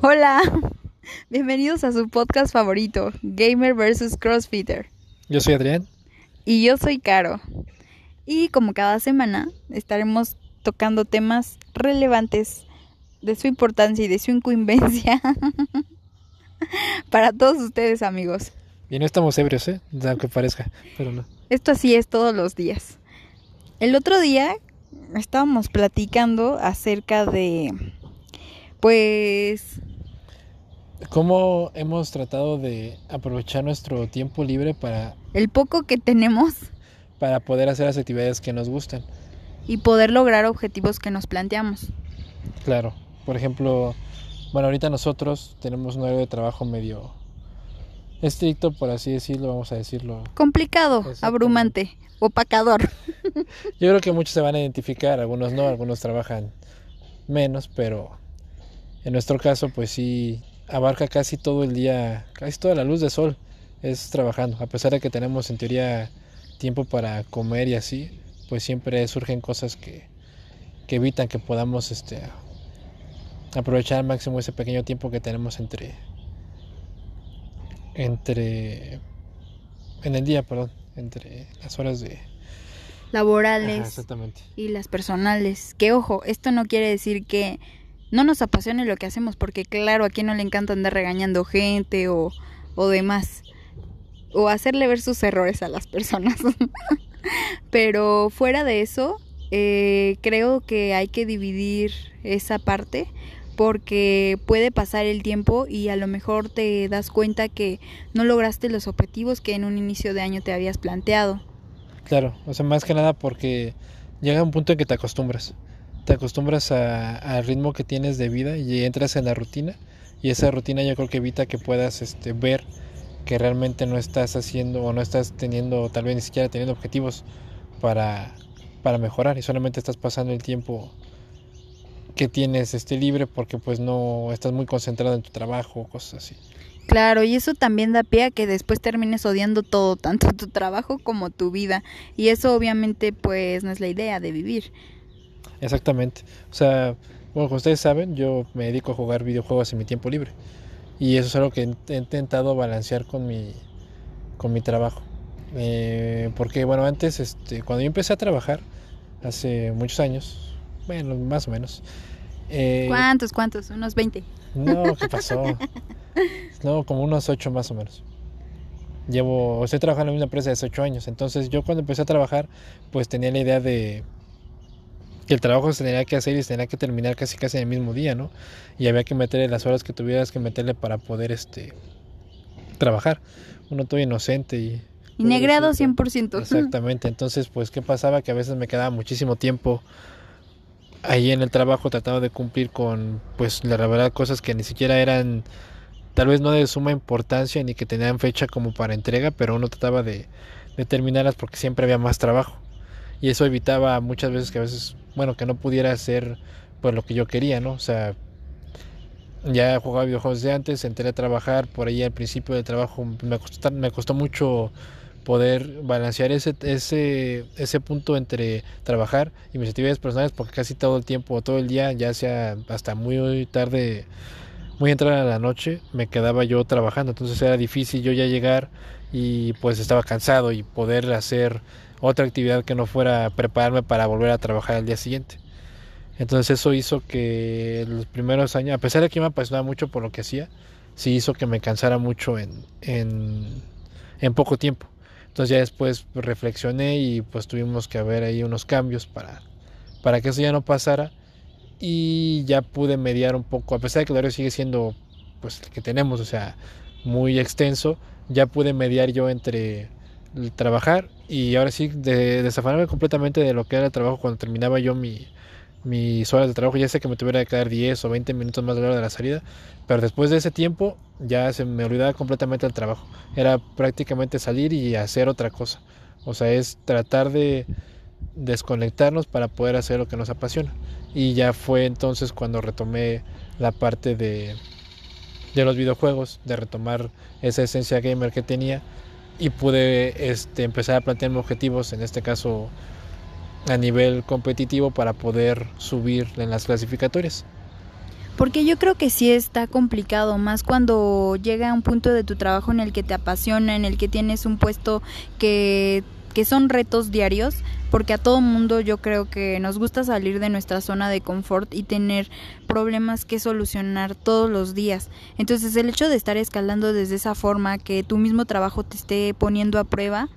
Hola, bienvenidos a su podcast favorito, Gamer vs. Crossfitter. Yo soy Adrián. Y yo soy Caro. Y como cada semana estaremos tocando temas relevantes de su importancia y de su incumbencia para todos ustedes amigos. Y no estamos ebrios, ¿eh? Aunque parezca, pero no. Esto así es todos los días. El otro día estábamos platicando acerca de, pues... ¿Cómo hemos tratado de aprovechar nuestro tiempo libre para... El poco que tenemos. Para poder hacer las actividades que nos gustan. Y poder lograr objetivos que nos planteamos. Claro. Por ejemplo, bueno, ahorita nosotros tenemos un horario de trabajo medio estricto, por así decirlo, vamos a decirlo. Complicado, abrumante, opacador. Yo creo que muchos se van a identificar, algunos no, algunos trabajan menos, pero en nuestro caso pues sí abarca casi todo el día, casi toda la luz de sol es trabajando, a pesar de que tenemos en teoría tiempo para comer y así, pues siempre surgen cosas que, que evitan que podamos este, aprovechar al máximo ese pequeño tiempo que tenemos entre entre en el día, perdón, entre las horas de laborales y las personales. Que ojo, esto no quiere decir que no nos apasione lo que hacemos, porque claro, a quien no le encanta andar regañando gente o, o demás, o hacerle ver sus errores a las personas. Pero fuera de eso, eh, creo que hay que dividir esa parte porque puede pasar el tiempo y a lo mejor te das cuenta que no lograste los objetivos que en un inicio de año te habías planteado. Claro, o sea, más que nada porque llega un punto en que te acostumbras. Te acostumbras al ritmo que tienes de vida y entras en la rutina y esa rutina yo creo que evita que puedas este, ver que realmente no estás haciendo o no estás teniendo, tal vez ni siquiera teniendo objetivos para, para mejorar y solamente estás pasando el tiempo que tienes este libre porque pues no estás muy concentrado en tu trabajo cosas así. Claro, y eso también da pie a que después termines odiando todo, tanto tu trabajo como tu vida. Y eso obviamente pues no es la idea de vivir. Exactamente. O sea, bueno, como ustedes saben, yo me dedico a jugar videojuegos en mi tiempo libre. Y eso es algo que he intentado balancear con mi, con mi trabajo. Eh, porque bueno, antes, este, cuando yo empecé a trabajar, hace muchos años, bueno, más o menos. Eh, ¿Cuántos, cuántos? ¿Unos 20? No, ¿qué pasó? no, como unos 8 más o menos. Llevo, estoy trabajando en una empresa de 8 años, entonces yo cuando empecé a trabajar, pues tenía la idea de que el trabajo se tenía que hacer y se tenía que terminar casi casi en el mismo día, ¿no? Y había que meterle las horas que tuvieras que meterle para poder, este, trabajar. Uno todo inocente y... Y negreado 100%. Exactamente, entonces, pues, ¿qué pasaba? Que a veces me quedaba muchísimo tiempo ahí en el trabajo trataba de cumplir con, pues la verdad, cosas que ni siquiera eran, tal vez no de suma importancia ni que tenían fecha como para entrega, pero uno trataba de, de terminarlas porque siempre había más trabajo. Y eso evitaba muchas veces que a veces, bueno, que no pudiera hacer pues lo que yo quería, ¿no? O sea, ya jugaba videojuegos de antes, entré a trabajar, por ahí al principio del trabajo me costó, me costó mucho poder balancear ese, ese, ese punto entre trabajar y mis actividades personales porque casi todo el tiempo, todo el día, ya sea hasta muy tarde, muy entrada a la noche, me quedaba yo trabajando, entonces era difícil yo ya llegar y pues estaba cansado y poder hacer otra actividad que no fuera prepararme para volver a trabajar al día siguiente. Entonces eso hizo que los primeros años, a pesar de que me apasionaba mucho por lo que hacía, sí hizo que me cansara mucho en, en, en poco tiempo. Entonces ya después reflexioné y pues tuvimos que haber ahí unos cambios para, para que eso ya no pasara y ya pude mediar un poco, a pesar de que el horario sigue siendo pues el que tenemos, o sea, muy extenso, ya pude mediar yo entre trabajar y ahora sí de, desafanarme completamente de lo que era el trabajo cuando terminaba yo mi, mis horas de trabajo, ya sé que me tuviera que quedar 10 o 20 minutos más de la hora de la salida, pero después de ese tiempo ya se me olvidaba completamente el trabajo. Era prácticamente salir y hacer otra cosa. O sea, es tratar de desconectarnos para poder hacer lo que nos apasiona. Y ya fue entonces cuando retomé la parte de, de los videojuegos, de retomar esa esencia gamer que tenía y pude este, empezar a plantearme objetivos, en este caso a nivel competitivo, para poder subir en las clasificatorias. Porque yo creo que sí está complicado, más cuando llega un punto de tu trabajo en el que te apasiona, en el que tienes un puesto que, que son retos diarios, porque a todo mundo yo creo que nos gusta salir de nuestra zona de confort y tener problemas que solucionar todos los días. Entonces el hecho de estar escalando desde esa forma, que tu mismo trabajo te esté poniendo a prueba,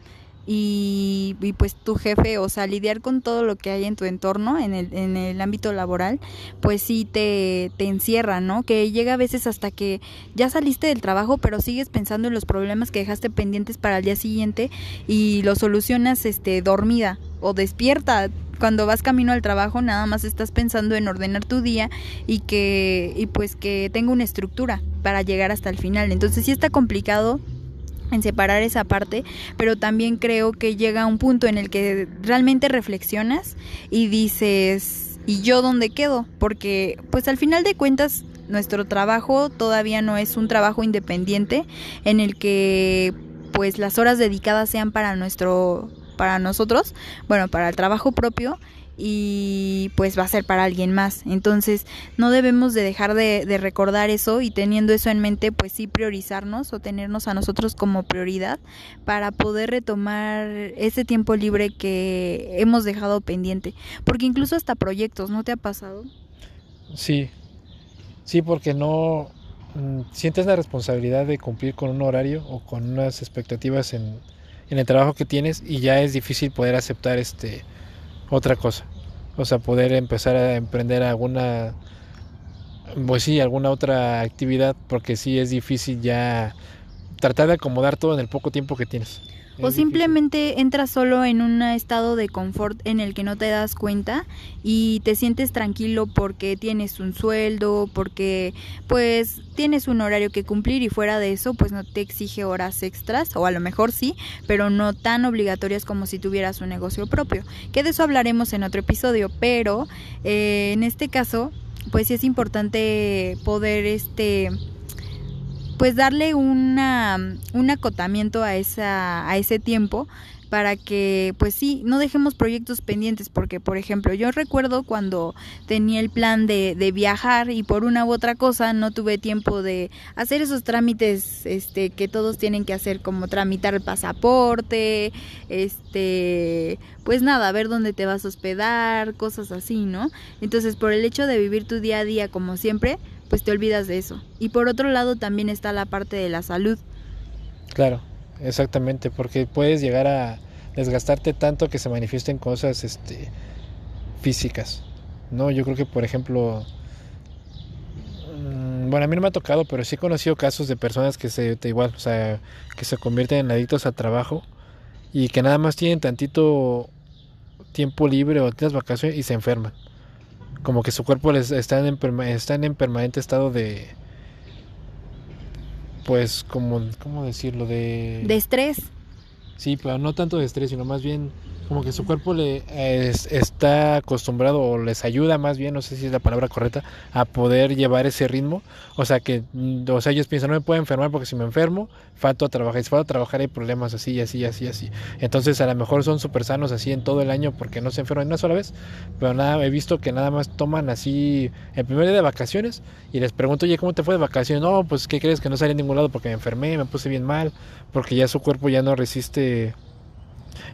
y, pues tu jefe, o sea, lidiar con todo lo que hay en tu entorno, en el, en el ámbito laboral, pues sí te, te encierra, ¿no? Que llega a veces hasta que ya saliste del trabajo, pero sigues pensando en los problemas que dejaste pendientes para el día siguiente y los solucionas este, dormida o despierta cuando vas camino al trabajo nada más estás pensando en ordenar tu día y que y pues que tenga una estructura para llegar hasta el final. Entonces sí está complicado en separar esa parte, pero también creo que llega un punto en el que realmente reflexionas y dices, ¿y yo dónde quedo? Porque pues al final de cuentas nuestro trabajo todavía no es un trabajo independiente en el que pues las horas dedicadas sean para nuestro para nosotros, bueno, para el trabajo propio y pues va a ser para alguien más. Entonces no debemos de dejar de, recordar eso y teniendo eso en mente pues sí priorizarnos o tenernos a nosotros como prioridad para poder retomar ese tiempo libre que hemos dejado pendiente. Porque incluso hasta proyectos, ¿no te ha pasado? Sí, sí, porque no mm, sientes la responsabilidad de cumplir con un horario o con unas expectativas en, en el trabajo que tienes y ya es difícil poder aceptar este otra cosa. O sea, poder empezar a emprender alguna, pues sí, alguna otra actividad, porque sí es difícil ya tratar de acomodar todo en el poco tiempo que tienes. O simplemente entras solo en un estado de confort en el que no te das cuenta y te sientes tranquilo porque tienes un sueldo, porque pues tienes un horario que cumplir y fuera de eso pues no te exige horas extras o a lo mejor sí, pero no tan obligatorias como si tuvieras un negocio propio. Que de eso hablaremos en otro episodio, pero eh, en este caso pues sí es importante poder este pues darle una, un acotamiento a, esa, a ese tiempo para que pues sí, no dejemos proyectos pendientes, porque por ejemplo yo recuerdo cuando tenía el plan de, de, viajar y por una u otra cosa no tuve tiempo de hacer esos trámites este, que todos tienen que hacer, como tramitar el pasaporte, este, pues nada, ver dónde te vas a hospedar, cosas así, ¿no? Entonces por el hecho de vivir tu día a día como siempre, pues te olvidas de eso. Y por otro lado también está la parte de la salud. Claro, exactamente, porque puedes llegar a desgastarte tanto que se manifiesten cosas este, físicas. No, yo creo que por ejemplo, mm, bueno, a mí no me ha tocado, pero sí he conocido casos de personas que se, igual, o sea, que se convierten en adictos al trabajo y que nada más tienen tantito tiempo libre o las vacaciones y se enferman como que su cuerpo les está en, están en permanente estado de pues como cómo decirlo de de estrés. Sí pero no tanto de estrés sino más bien como que su cuerpo le está acostumbrado o les ayuda más bien, no sé si es la palabra correcta, a poder llevar ese ritmo. O sea que, mm, o sea, ellos piensan, no me puedo enfermar porque si me enfermo, falto a trabajar. Y si falto a trabajar hay problemas así, así, así, así. Entonces a lo mejor son súper sanos así en todo el año porque no se enferman una sola vez. Pero nada, he visto que nada más toman así el primer día de vacaciones y les pregunto, oye, ¿cómo te fue de vacaciones? No, pues, ¿qué crees? Que no salí en ningún lado porque me enfermé, me puse bien mal, porque ya su cuerpo ya no resiste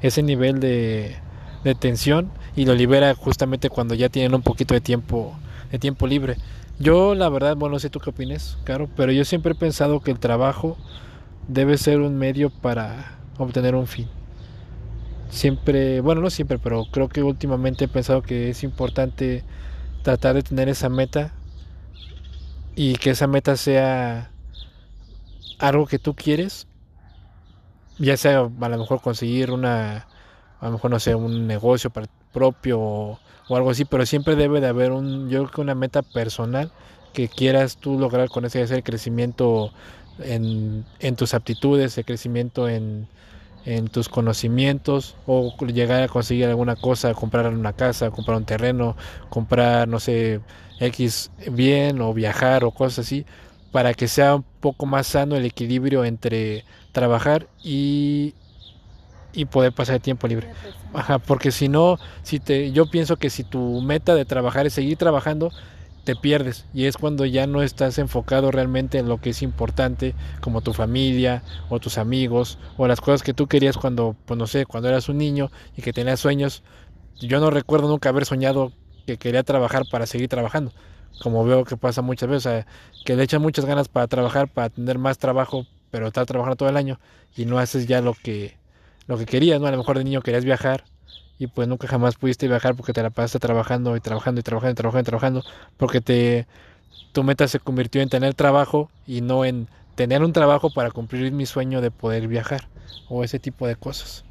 ese nivel de, de tensión y lo libera justamente cuando ya tienen un poquito de tiempo de tiempo libre. Yo la verdad, bueno, no sé tú qué opinas, Caro, pero yo siempre he pensado que el trabajo debe ser un medio para obtener un fin. Siempre, bueno, no siempre, pero creo que últimamente he pensado que es importante tratar de tener esa meta y que esa meta sea algo que tú quieres ya sea a lo mejor conseguir una, a lo mejor no sé, un negocio propio o, algo así, pero siempre debe de haber un, yo creo que una meta personal que quieras tú lograr con ese, el crecimiento en, en tus aptitudes, el crecimiento en, en tus conocimientos o llegar a conseguir alguna cosa, comprar una casa, comprar un terreno, comprar, no sé, X bien o viajar o cosas así, para que sea un poco más sano el equilibrio entre trabajar y, y poder pasar tiempo libre. Ajá, porque si no, si te, yo pienso que si tu meta de trabajar es seguir trabajando te pierdes y es cuando ya no estás enfocado realmente en lo que es importante como tu familia o tus amigos o las cosas que tú querías cuando pues no sé cuando eras un niño y que tenías sueños yo no recuerdo nunca haber soñado que quería trabajar para seguir trabajando como veo que pasa muchas veces que le echan muchas ganas para trabajar para tener más trabajo pero estar trabajando todo el año y no haces ya lo que lo que querías no a lo mejor de niño querías viajar y pues nunca jamás pudiste viajar porque te la pasaste trabajando y trabajando y trabajando y trabajando y trabajando porque te tu meta se convirtió en tener trabajo y no en tener un trabajo para cumplir mi sueño de poder viajar o ese tipo de cosas.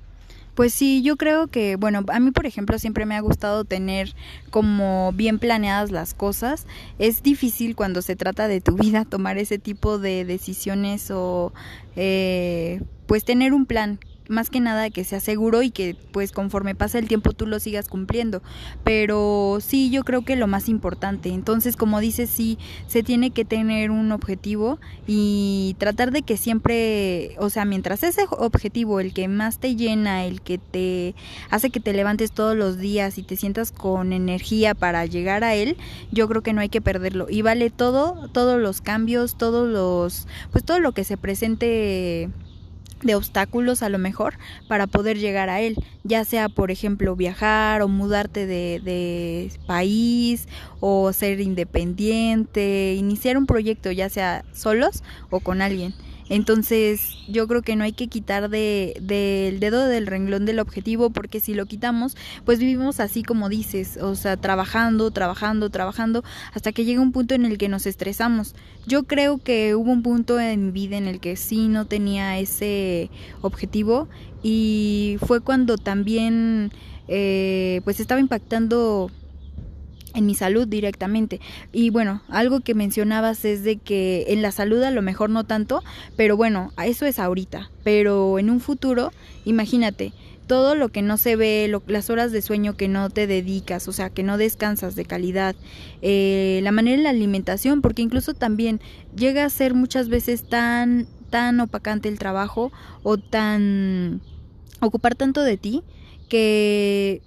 Pues sí, yo creo que, bueno, a mí por ejemplo siempre me ha gustado tener como bien planeadas las cosas. Es difícil cuando se trata de tu vida tomar ese tipo de decisiones o eh, pues tener un plan más que nada que sea seguro y que pues conforme pasa el tiempo tú lo sigas cumpliendo. Pero sí, yo creo que lo más importante. Entonces, como dices, sí, se tiene que tener un objetivo y tratar de que siempre, o sea, mientras ese objetivo, el que más te llena, el que te hace que te levantes todos los días y te sientas con energía para llegar a él, yo creo que no hay que perderlo. Y vale todo, todos los cambios, todos los, pues todo lo que se presente de obstáculos a lo mejor para poder llegar a él, ya sea por ejemplo viajar o mudarte de, país o ser independiente, iniciar un proyecto ya sea solos o con alguien. Entonces yo creo que no hay que quitar del de, dedo del renglón del objetivo porque si lo quitamos pues vivimos así como dices, o sea, trabajando, trabajando, trabajando hasta que llega un punto en el que nos estresamos. Yo creo que hubo un punto en mi vida en el que sí no tenía ese objetivo y fue cuando también eh, pues estaba impactando en mi salud directamente. Y bueno, algo que mencionabas es de que en la salud a lo mejor no tanto, pero bueno, eso es ahorita. Pero en un futuro, imagínate, todo lo que no se ve, las horas de sueño que no te dedicas, o sea, que no descansas de calidad, eh, la manera de la alimentación, porque incluso también llega a ser muchas veces tan, tan opacante el trabajo o tan ocupar tanto de ti que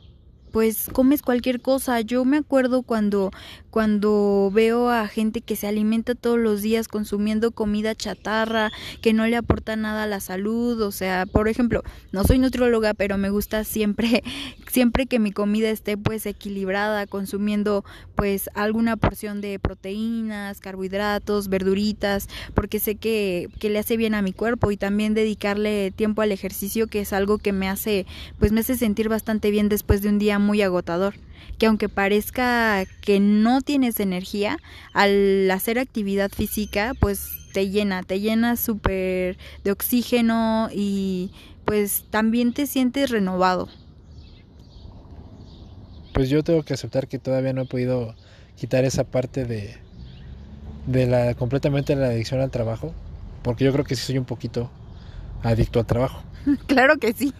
pues comes cualquier cosa. Yo me acuerdo cuando cuando veo a gente que se alimenta todos los días consumiendo comida chatarra, que no le aporta nada a la salud, o sea, por ejemplo, no soy nutrióloga, pero me gusta siempre siempre que mi comida esté pues equilibrada, consumiendo pues alguna porción de proteínas, carbohidratos, verduritas, porque sé que, que le hace bien a mi cuerpo y también dedicarle tiempo al ejercicio, que es algo que me hace pues me hace sentir bastante bien después de un día muy agotador que aunque parezca que no tienes energía, al hacer actividad física, pues te llena, te llena súper de oxígeno y pues también te sientes renovado. Pues yo tengo que aceptar que todavía no he podido quitar esa parte de, de la completamente la adicción al trabajo, porque yo creo que sí soy un poquito adicto al trabajo. claro que sí.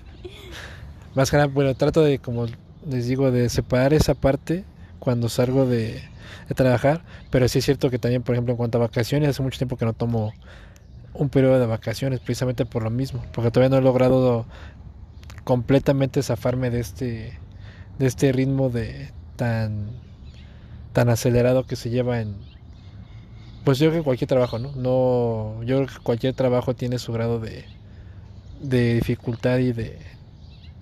Más que nada, bueno, trato de como les digo, de separar esa parte cuando salgo de, trabajar, pero sí es cierto que también, por ejemplo, en cuanto a vacaciones, hace mucho tiempo que no tomo un periodo de vacaciones, precisamente por lo mismo, porque todavía no he logrado completamente zafarme de este, de este ritmo de tan, tan acelerado que se lleva en, pues yo creo que cualquier trabajo, ¿no? No, yo creo que cualquier trabajo tiene su grado de, de dificultad y de,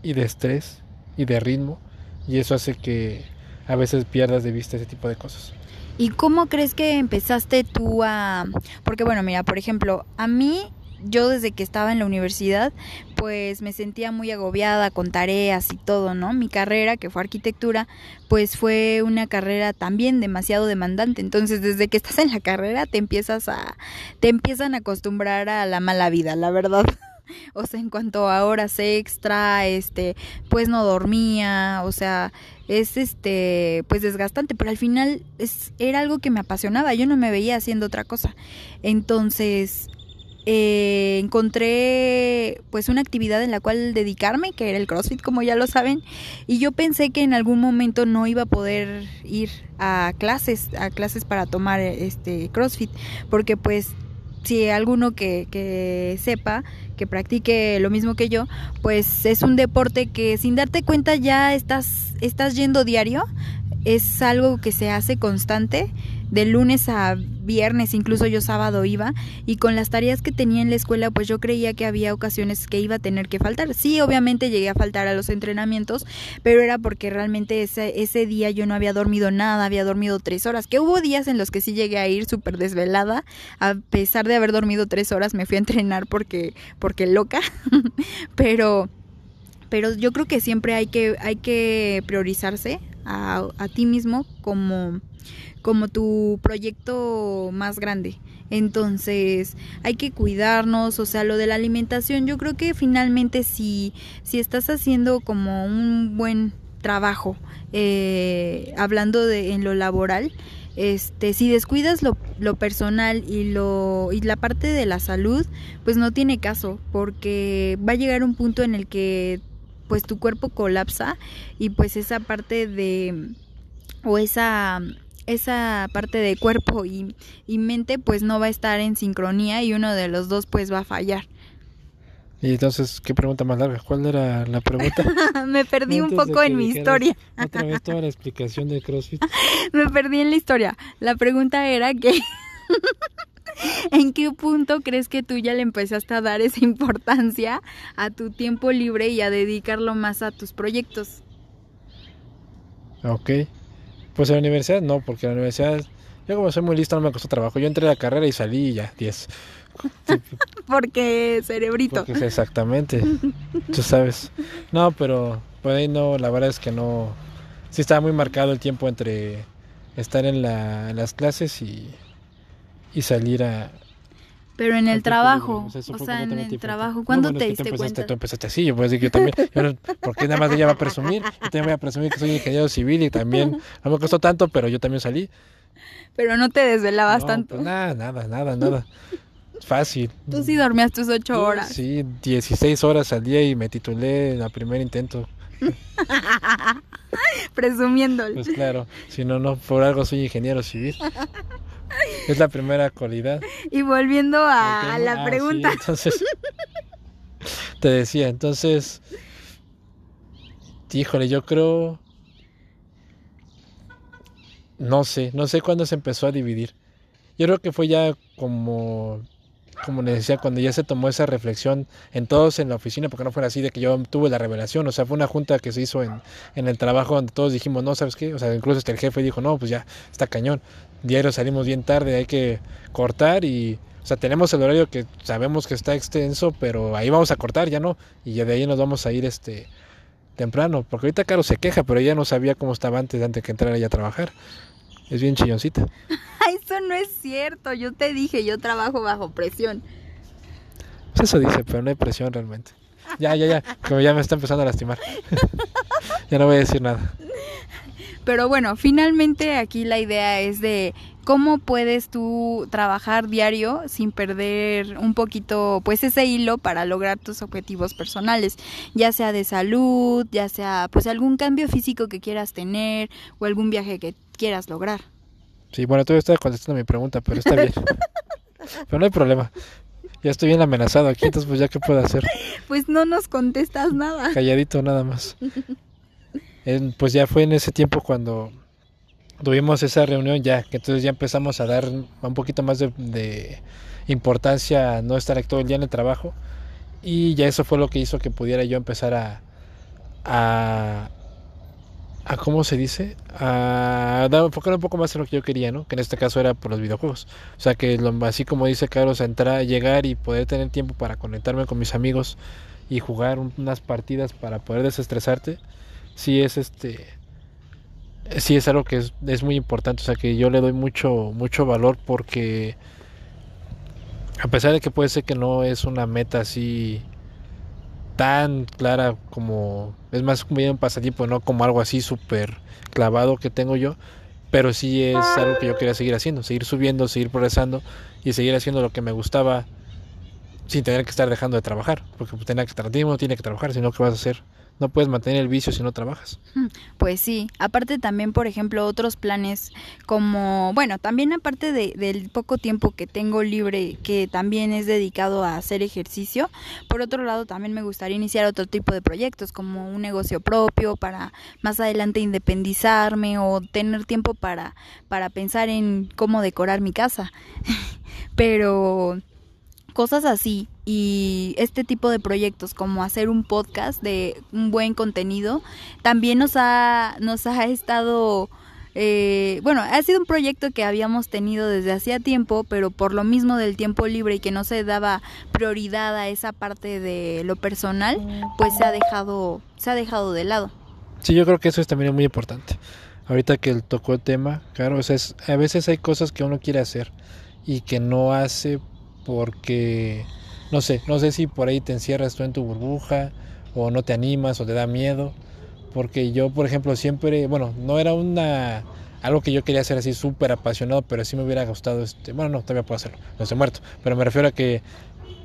y de estrés y de ritmo y eso hace que a veces pierdas de vista ese tipo de cosas. ¿Y cómo crees que empezaste tú a...? Porque bueno, mira, por ejemplo, a mí, yo desde que estaba en la universidad, pues me sentía muy agobiada con tareas y todo, ¿no? Mi carrera, que fue arquitectura, pues fue una carrera también demasiado demandante. Entonces, desde que estás en la carrera, te empiezas a... te empiezan a acostumbrar a la mala vida, la verdad. o sea, en cuanto a horas extra, este, pues no dormía, o sea, es este, pues desgastante, pero al final es, era algo que me apasionaba, yo no me veía haciendo otra cosa. Entonces, eh, encontré pues una actividad en la cual dedicarme, que era el CrossFit, como ya lo saben, y yo pensé que en algún momento no iba a poder ir a clases, a clases para tomar este CrossFit, porque pues si alguno que, que sepa, que practique lo mismo que yo, pues es un deporte que sin darte cuenta ya estás, estás yendo diario es algo que se hace constante de lunes a viernes, incluso yo sábado iba, y con las tareas que tenía en la escuela, pues yo creía que había ocasiones que iba a tener que faltar. Sí, obviamente llegué a faltar a los entrenamientos, pero era porque realmente ese, ese día yo no había dormido nada, había dormido tres horas, que hubo días en los que sí llegué a ir súper desvelada, a pesar de haber dormido tres horas me fui a entrenar porque, porque loca, pero pero yo creo que siempre hay que, hay que priorizarse a, a ti mismo como como tu proyecto más grande. Entonces hay que cuidarnos, o sea, lo de la alimentación, yo creo que finalmente si, si estás haciendo como un buen trabajo, eh, hablando de en lo laboral, este, si descuidas lo, lo personal y lo y la parte de la salud, pues no tiene caso, porque va a llegar un punto en el que pues tu cuerpo colapsa y pues esa parte de o esa esa parte de cuerpo y, mente pues no va a estar en sincronía y uno de los dos pues va a fallar. Y entonces, ¿qué pregunta más larga? ¿Cuál era la pregunta? Me perdí un poco en mi historia. Otra vez toda la explicación de CrossFit. Me perdí en la historia. La pregunta era que ¿En qué punto crees que tú ya le empezaste a dar esa importancia a tu tiempo libre y a dedicarlo más a tus proyectos? Ok. Pues en la universidad no, porque en la universidad, yo como soy muy listo, no me costó trabajo. Yo entré a la carrera y salí y ya, 10. porque cerebrito. Porque, exactamente, tú sabes. No, pero por ahí no, la verdad es que no. Sí estaba muy marcado el tiempo entre estar en, la, en las clases y, y salir a, pero en el trabajo, o sea, en el trabajo, ¿cuándo te diste cuenta? Tú empezaste así, yo puedo decir que yo también, porque nada más ella va a presumir, yo también voy a presumir que soy ingeniero civil y también, no me costó tanto, pero yo también salí. Pero no te desvelabas tanto. Pues nada, nada, nada, nada. Fácil. Tú sí dormías tus ocho horas. Sí, 16 horas al día y me titulé en el primer intento. Presumiéndolo. Pues claro, si no, no, por algo soy ingeniero civil. Es la primera cualidad. Y volviendo a, la ah, pregunta. entonces, te decía, entonces, híjole, yo creo, no sé, no sé cuándo se empezó a dividir. Yo creo que fue ya como como les decía, cuando ya se tomó esa reflexión en todos en la oficina, porque no fuera así de que yo tuve la revelación, o sea, fue una junta que se hizo en, en el trabajo donde todos dijimos, no, ¿sabes qué? O sea, incluso hasta el jefe dijo, no, pues ya está cañón, diario salimos bien tarde, hay que cortar y, o sea, tenemos el horario que sabemos que está extenso, pero ahí vamos a cortar, ya no, y ya de ahí nos vamos a ir este temprano, porque ahorita Caro se queja, pero ella no sabía cómo estaba antes, antes que entrara ella a trabajar. Es bien chilloncita. Eso no es cierto. Yo te dije, yo trabajo bajo presión. Pues eso dice, pero no hay presión realmente. Ya, ya, ya. Como ya me está empezando a lastimar. ya no voy a decir nada. Pero bueno, finalmente aquí la idea es de cómo puedes tú trabajar diario sin perder un poquito pues ese hilo para lograr tus objetivos personales, ya sea de salud, ya sea pues algún cambio físico que quieras tener o algún viaje que quieras lograr. Sí, bueno, todavía estoy contestando mi pregunta, pero está bien. pero no hay problema. Ya estoy bien amenazado aquí, entonces pues ya qué puedo hacer. Pues no nos contestas nada. Calladito nada más. pues ya fue en ese tiempo cuando tuvimos esa reunión ya, que entonces ya empezamos a dar un poquito más de, importancia a no estar todo el día en el trabajo y ya eso fue lo que hizo que pudiera yo empezar a, a, ¿cómo se dice? A enfocar un poco más en lo que yo quería, ¿no? Que en este caso era por los videojuegos. O sea que lo, así como dice Carlos, entrar, llegar y poder tener tiempo para conectarme con mis amigos y jugar unas partidas para poder desestresarte, sí es este sí es algo que es, muy importante, o sea que yo le doy mucho, mucho valor porque a pesar de que puede ser que no es una meta así tan clara como es más como un pasatiempo, no como algo así súper clavado que tengo yo, pero sí es algo que yo quería seguir haciendo, seguir subiendo, seguir progresando y seguir haciendo lo que me gustaba sin tener que estar dejando de trabajar, porque pues, tener que estar, tiene que trabajar, sino que vas a hacer no puedes mantener el vicio si no trabajas. Pues sí, aparte también, por ejemplo, otros planes como, bueno, también aparte de, del poco tiempo que tengo libre, que también es dedicado a hacer ejercicio, por otro lado también me gustaría iniciar otro tipo de proyectos como un negocio propio para más adelante independizarme o tener tiempo para, para pensar en cómo decorar mi casa. Pero cosas así y este tipo de proyectos como hacer un podcast de un buen contenido también nos ha nos ha estado eh, bueno ha sido un proyecto que habíamos tenido desde hacía tiempo pero por lo mismo del tiempo libre y que no se daba prioridad a esa parte de lo personal pues se ha dejado se ha dejado de lado. Sí yo creo que eso es también muy importante. Ahorita que tocó el tema claro a veces hay cosas que uno quiere hacer y que no hace porque no sé, no sé si por ahí te encierras tú en tu burbuja o no te animas o te da miedo, porque yo, por ejemplo, siempre, bueno, no era una algo que yo quería hacer así súper apasionado, pero sí me hubiera gustado, este, bueno, no, todavía puedo hacerlo, no estoy muerto, pero me refiero a que,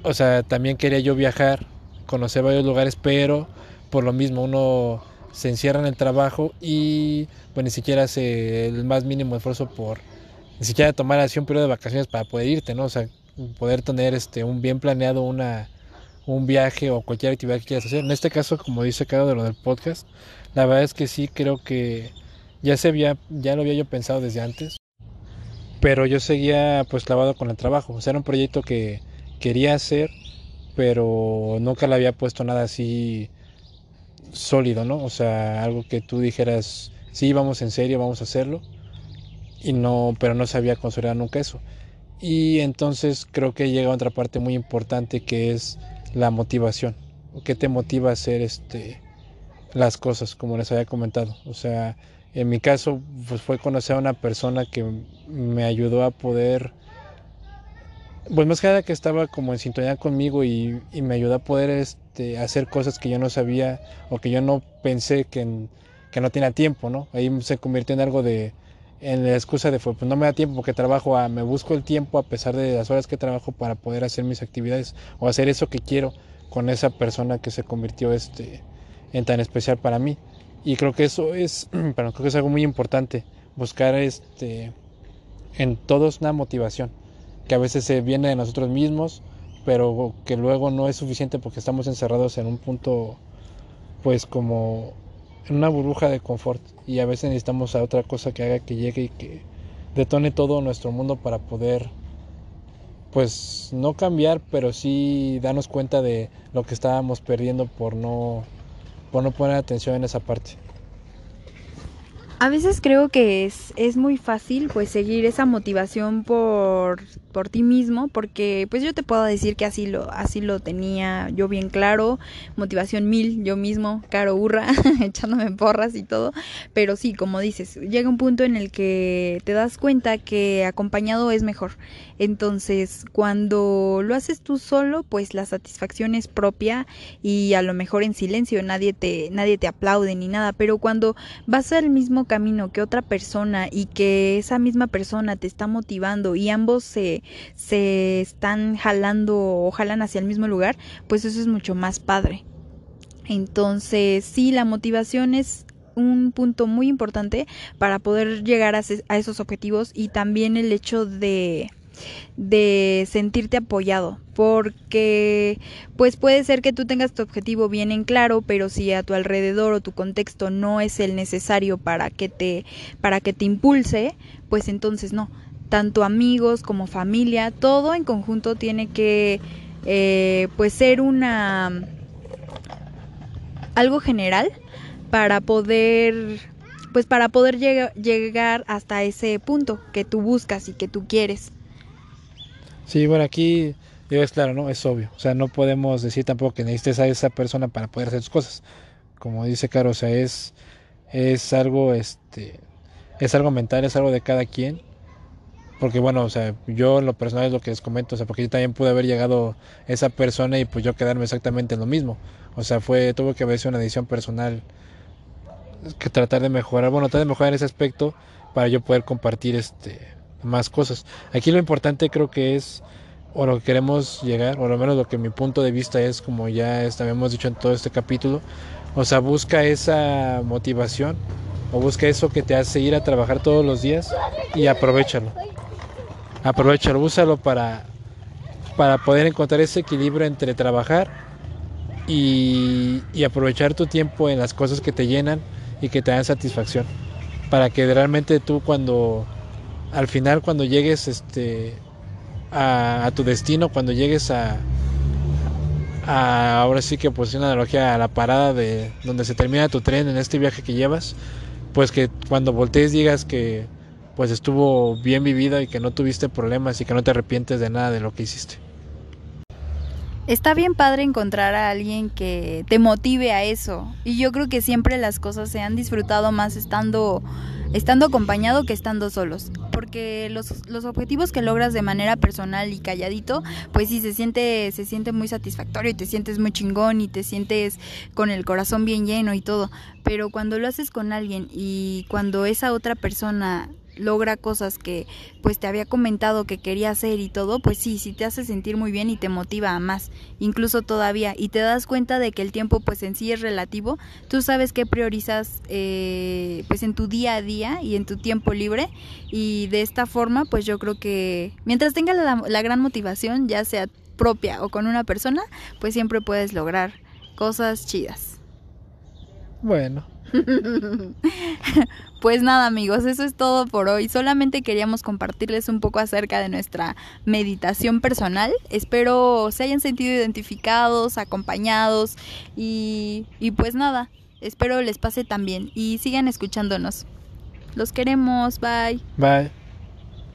o sea, también quería yo viajar, conocer varios lugares, pero por lo mismo uno se encierra en el trabajo y pues ni siquiera hace el más mínimo esfuerzo por ni siquiera tomar así un periodo de vacaciones para poder irte, ¿no? O sea, poder tener este un bien planeado una un viaje o cualquier actividad que quieras hacer. En este caso, como dice Caro de lo del podcast, la verdad es que sí creo que ya se había, ya lo había yo pensado desde antes, pero yo seguía pues clavado con el trabajo. O sea, era un proyecto que quería hacer, pero nunca le había puesto nada así sólido, ¿no? O sea, algo que tú dijeras, sí, vamos en serio, vamos a hacerlo, y no, pero no sabía considerar nunca eso. Y entonces creo que llega otra parte muy importante que es la motivación. ¿Qué te motiva a hacer este, las cosas, como les había comentado? O sea, en mi caso pues fue conocer a una persona que me ayudó a poder, pues más que nada que estaba como en sintonía conmigo y, me ayudó a poder este, hacer cosas que yo no sabía o que yo no pensé que, que no tenía tiempo, ¿no? Ahí se convirtió en algo de en la excusa de pues no me da tiempo porque trabajo a, me busco el tiempo a pesar de las horas que trabajo para poder hacer mis actividades o hacer eso que quiero con esa persona que se convirtió este en tan especial para mí y creo que eso es creo que es algo muy importante buscar este en todos una motivación que a veces se viene de nosotros mismos pero que luego no es suficiente porque estamos encerrados en un punto pues como una burbuja de confort. Y a veces necesitamos a otra cosa que haga que llegue y que detone todo nuestro mundo para poder pues no cambiar pero sí darnos cuenta de lo que estábamos perdiendo por no por no poner atención en esa parte a veces creo que es, es muy fácil pues seguir esa motivación por, por ti mismo, porque pues yo te puedo decir que así lo, así lo tenía yo bien claro, motivación mil, yo mismo, caro burra, echándome porras y todo, pero sí, como dices, llega un punto en el que te das cuenta que acompañado es mejor. Entonces, cuando lo haces tú solo, pues la satisfacción es propia y a lo mejor en silencio nadie te, nadie te aplaude ni nada, pero cuando vas al mismo camino que otra persona y que esa misma persona te está motivando y ambos se, se están jalando o jalan hacia el mismo lugar, pues eso es mucho más padre. Entonces, sí, la motivación es un punto muy importante para poder llegar a, a, esos objetivos y también el hecho de de sentirte apoyado porque pues puede ser que tú tengas tu objetivo bien en claro pero si a tu alrededor o tu contexto no es el necesario para que te para que te impulse pues entonces no. Tanto amigos como familia todo en conjunto tiene que eh, pues ser una algo general para poder pues para poder llegar hasta ese punto que tú buscas y que tú quieres Sí, bueno, aquí es claro, ¿no? Es obvio. O sea, no podemos decir tampoco que necesites a esa persona para poder hacer tus cosas. Como dice Caro, o sea, es, es algo, este, es algo mental, es algo de cada quien. Porque bueno, o sea, yo lo personal es lo que les comento, o sea, porque yo también pude haber llegado esa persona y pues yo quedarme exactamente en lo mismo. O sea, fue, tuvo que haber sido una decisión personal que tratar de mejorar, bueno, tratar de mejorar ese aspecto para yo poder compartir este más cosas. Aquí lo importante creo que es, o lo que queremos llegar, o al menos lo que mi punto de vista es, como ya habíamos dicho en todo este capítulo, O sea, busca esa motivación o busca eso que te hace ir a trabajar todos los días y aprovechalo. Aprovechalo, úsalo para, para poder encontrar ese equilibrio entre trabajar y, y aprovechar tu tiempo en las cosas que te llenan y que te dan satisfacción. Para que realmente tú cuando al final cuando llegues este a, tu destino, cuando llegues a, ahora sí que pues una analogía a la parada de donde se termina tu tren en este viaje que llevas, pues que cuando voltees digas que pues estuvo bien vivido y que no tuviste problemas y que no te arrepientes de nada de lo que hiciste. Está bien padre encontrar a alguien que te motive a eso. Y yo creo que siempre las cosas se han disfrutado más estando estando acompañado que estando solos. Porque los, los, objetivos que logras de manera personal y calladito, pues sí se siente, se siente muy satisfactorio y te sientes muy chingón y te sientes con el corazón bien lleno y todo. Pero cuando lo haces con alguien y cuando esa otra persona logra cosas que pues te había comentado que quería hacer y todo, pues sí, sí te hace sentir muy bien y te motiva a más, incluso todavía, y te das cuenta de que el tiempo pues en sí es relativo, tú sabes qué priorizas eh, pues en tu día a día y en tu tiempo libre. Y de esta forma pues yo creo que mientras tengas la, la gran motivación, ya sea propia o con una persona, pues siempre puedes lograr cosas chidas. Bueno, pues nada amigos, eso es todo por hoy. Solamente queríamos compartirles un poco acerca de nuestra meditación personal. Espero se hayan sentido identificados, acompañados y, y pues nada, espero les pase también y sigan escuchándonos. Los queremos, bye. Bye.